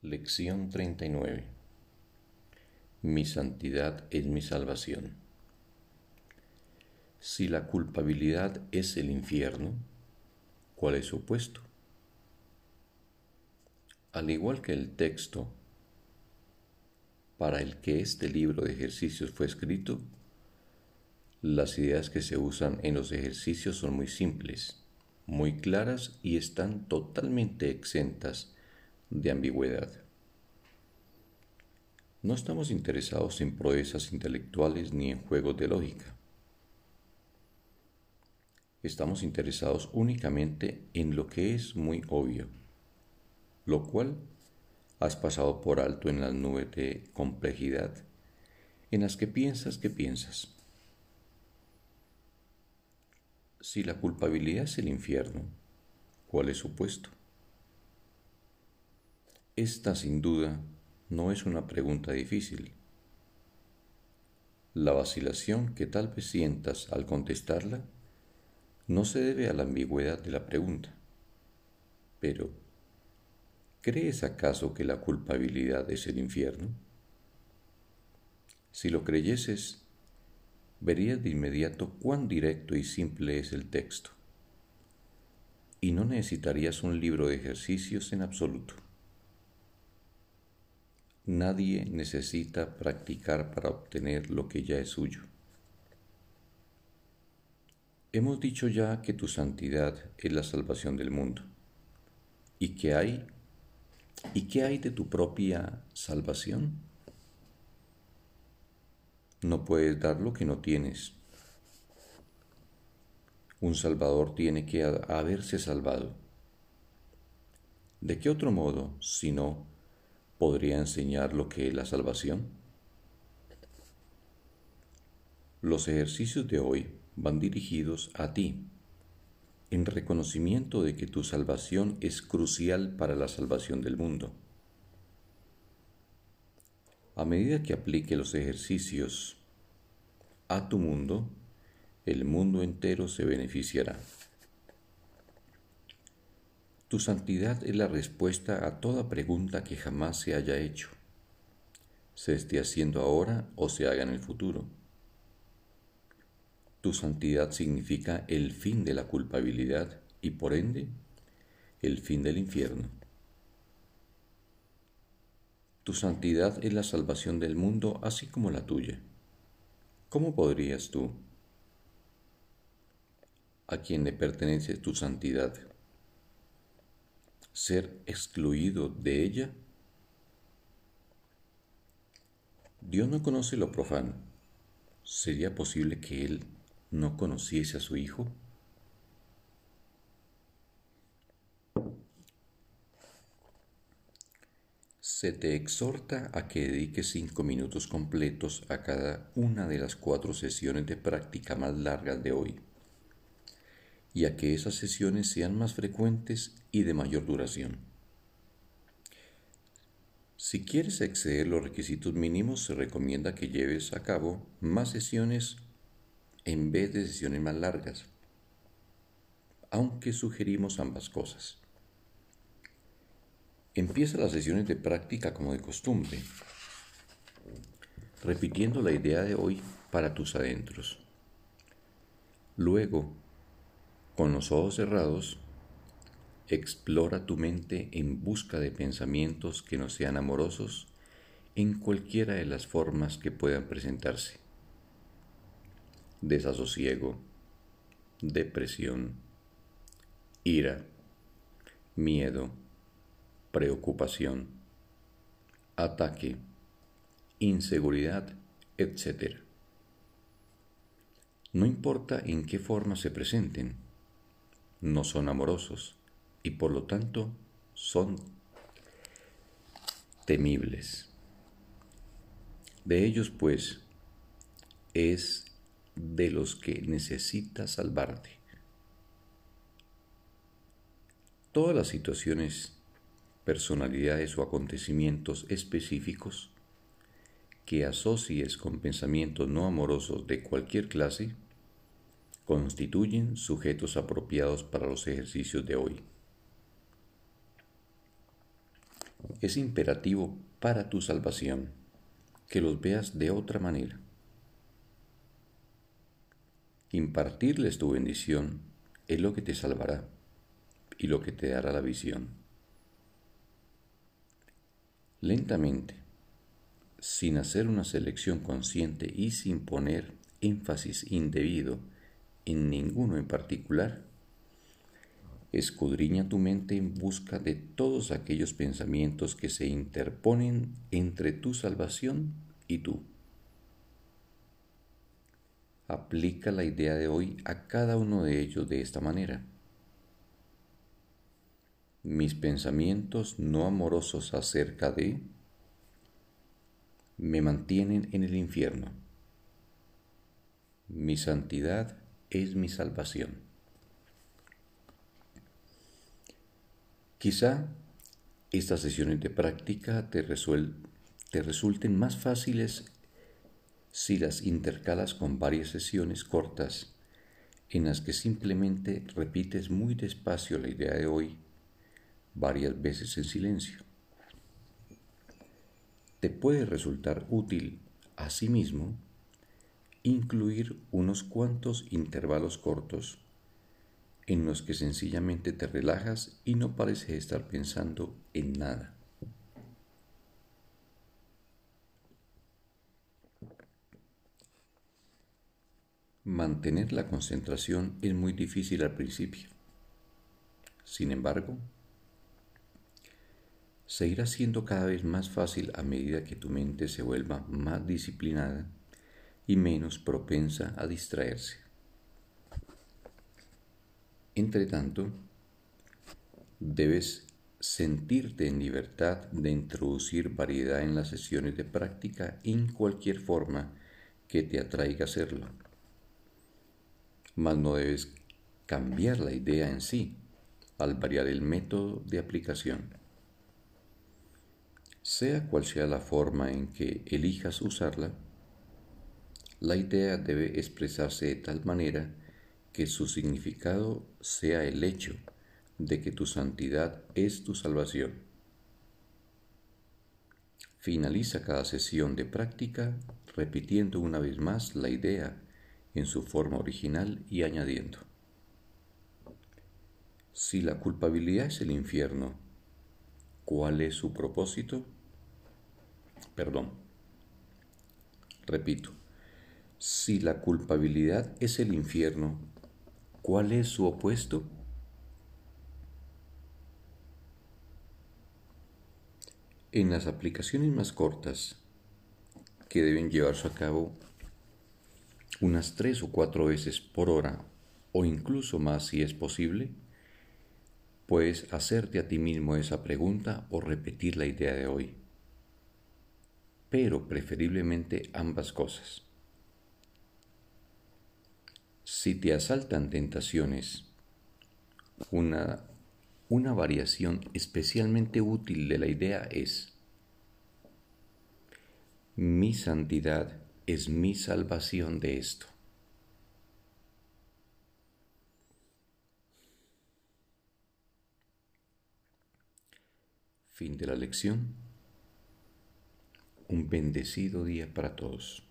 Lección 39 Mi santidad es mi salvación. Si la culpabilidad es el infierno, ¿cuál es su opuesto? Al igual que el texto para el que este libro de ejercicios fue escrito, las ideas que se usan en los ejercicios son muy simples, muy claras y están totalmente exentas de ambigüedad. No estamos interesados en proezas intelectuales ni en juegos de lógica. Estamos interesados únicamente en lo que es muy obvio, lo cual has pasado por alto en las nubes de complejidad en las que piensas que piensas. Si la culpabilidad es el infierno, ¿cuál es su puesto? Esta sin duda no es una pregunta difícil. La vacilación que tal vez sientas al contestarla no se debe a la ambigüedad de la pregunta. Pero, ¿crees acaso que la culpabilidad es el infierno? Si lo creyeses, verías de inmediato cuán directo y simple es el texto, y no necesitarías un libro de ejercicios en absoluto. Nadie necesita practicar para obtener lo que ya es suyo. Hemos dicho ya que tu santidad es la salvación del mundo. ¿Y qué hay? ¿Y qué hay de tu propia salvación? No puedes dar lo que no tienes. Un salvador tiene que haberse salvado. ¿De qué otro modo, si no, podría enseñar lo que es la salvación? Los ejercicios de hoy van dirigidos a ti, en reconocimiento de que tu salvación es crucial para la salvación del mundo. A medida que aplique los ejercicios a tu mundo, el mundo entero se beneficiará. Tu santidad es la respuesta a toda pregunta que jamás se haya hecho, se esté haciendo ahora o se haga en el futuro. Tu santidad significa el fin de la culpabilidad y por ende el fin del infierno. Tu santidad es la salvación del mundo así como la tuya. ¿Cómo podrías tú, a quien le pertenece tu santidad, ser excluido de ella? Dios no conoce lo profano. ¿Sería posible que Él no conociese a su Hijo? Se te exhorta a que dediques cinco minutos completos a cada una de las cuatro sesiones de práctica más largas de hoy y a que esas sesiones sean más frecuentes y de mayor duración. Si quieres exceder los requisitos mínimos, se recomienda que lleves a cabo más sesiones en vez de sesiones más largas, aunque sugerimos ambas cosas. Empieza las sesiones de práctica como de costumbre, repitiendo la idea de hoy para tus adentros. Luego, con los ojos cerrados, explora tu mente en busca de pensamientos que no sean amorosos en cualquiera de las formas que puedan presentarse. Desasosiego, depresión, ira, miedo, preocupación, ataque, inseguridad, etc. No importa en qué forma se presenten, no son amorosos y por lo tanto son temibles. De ellos pues es de los que necesitas salvarte. Todas las situaciones, personalidades o acontecimientos específicos que asocies con pensamientos no amorosos de cualquier clase constituyen sujetos apropiados para los ejercicios de hoy. es imperativo para tu salvación que los veas de otra manera. Impartirles tu bendición es lo que te salvará y lo que te dará la visión. Lentamente, sin hacer una selección consciente y sin poner énfasis indebido en ninguno en particular, escudriña tu mente en busca de todos aquellos pensamientos que se interponen entre tu salvación y tú. Aplica la idea de hoy a cada uno de ellos de esta manera. Mis pensamientos no amorosos acerca de me mantienen en el infierno. Mi santidad es mi salvación. Quizá estas sesiones de práctica te, te resulten más fáciles si las intercalas con varias sesiones cortas en las que simplemente repites muy despacio la idea de hoy varias veces en silencio. Te puede resultar útil asimismo incluir unos cuantos intervalos cortos en los que sencillamente te relajas y no pareces estar pensando en nada. Mantener la concentración es muy difícil al principio. Sin embargo, se irá siendo cada vez más fácil a medida que tu mente se vuelva más disciplinada y menos propensa a distraerse. Entre tanto, debes sentirte en libertad de introducir variedad en las sesiones de práctica en cualquier forma que te atraiga hacerlo. Mas no debes cambiar la idea en sí al variar el método de aplicación. Sea cual sea la forma en que elijas usarla, la idea debe expresarse de tal manera que su significado sea el hecho de que tu santidad es tu salvación. Finaliza cada sesión de práctica repitiendo una vez más la idea en su forma original y añadiendo, si la culpabilidad es el infierno, ¿cuál es su propósito? Perdón. Repito, si la culpabilidad es el infierno, ¿Cuál es su opuesto? En las aplicaciones más cortas, que deben llevarse a cabo unas tres o cuatro veces por hora, o incluso más si es posible, puedes hacerte a ti mismo esa pregunta o repetir la idea de hoy, pero preferiblemente ambas cosas. Si te asaltan tentaciones, una, una variación especialmente útil de la idea es, mi santidad es mi salvación de esto. Fin de la lección. Un bendecido día para todos.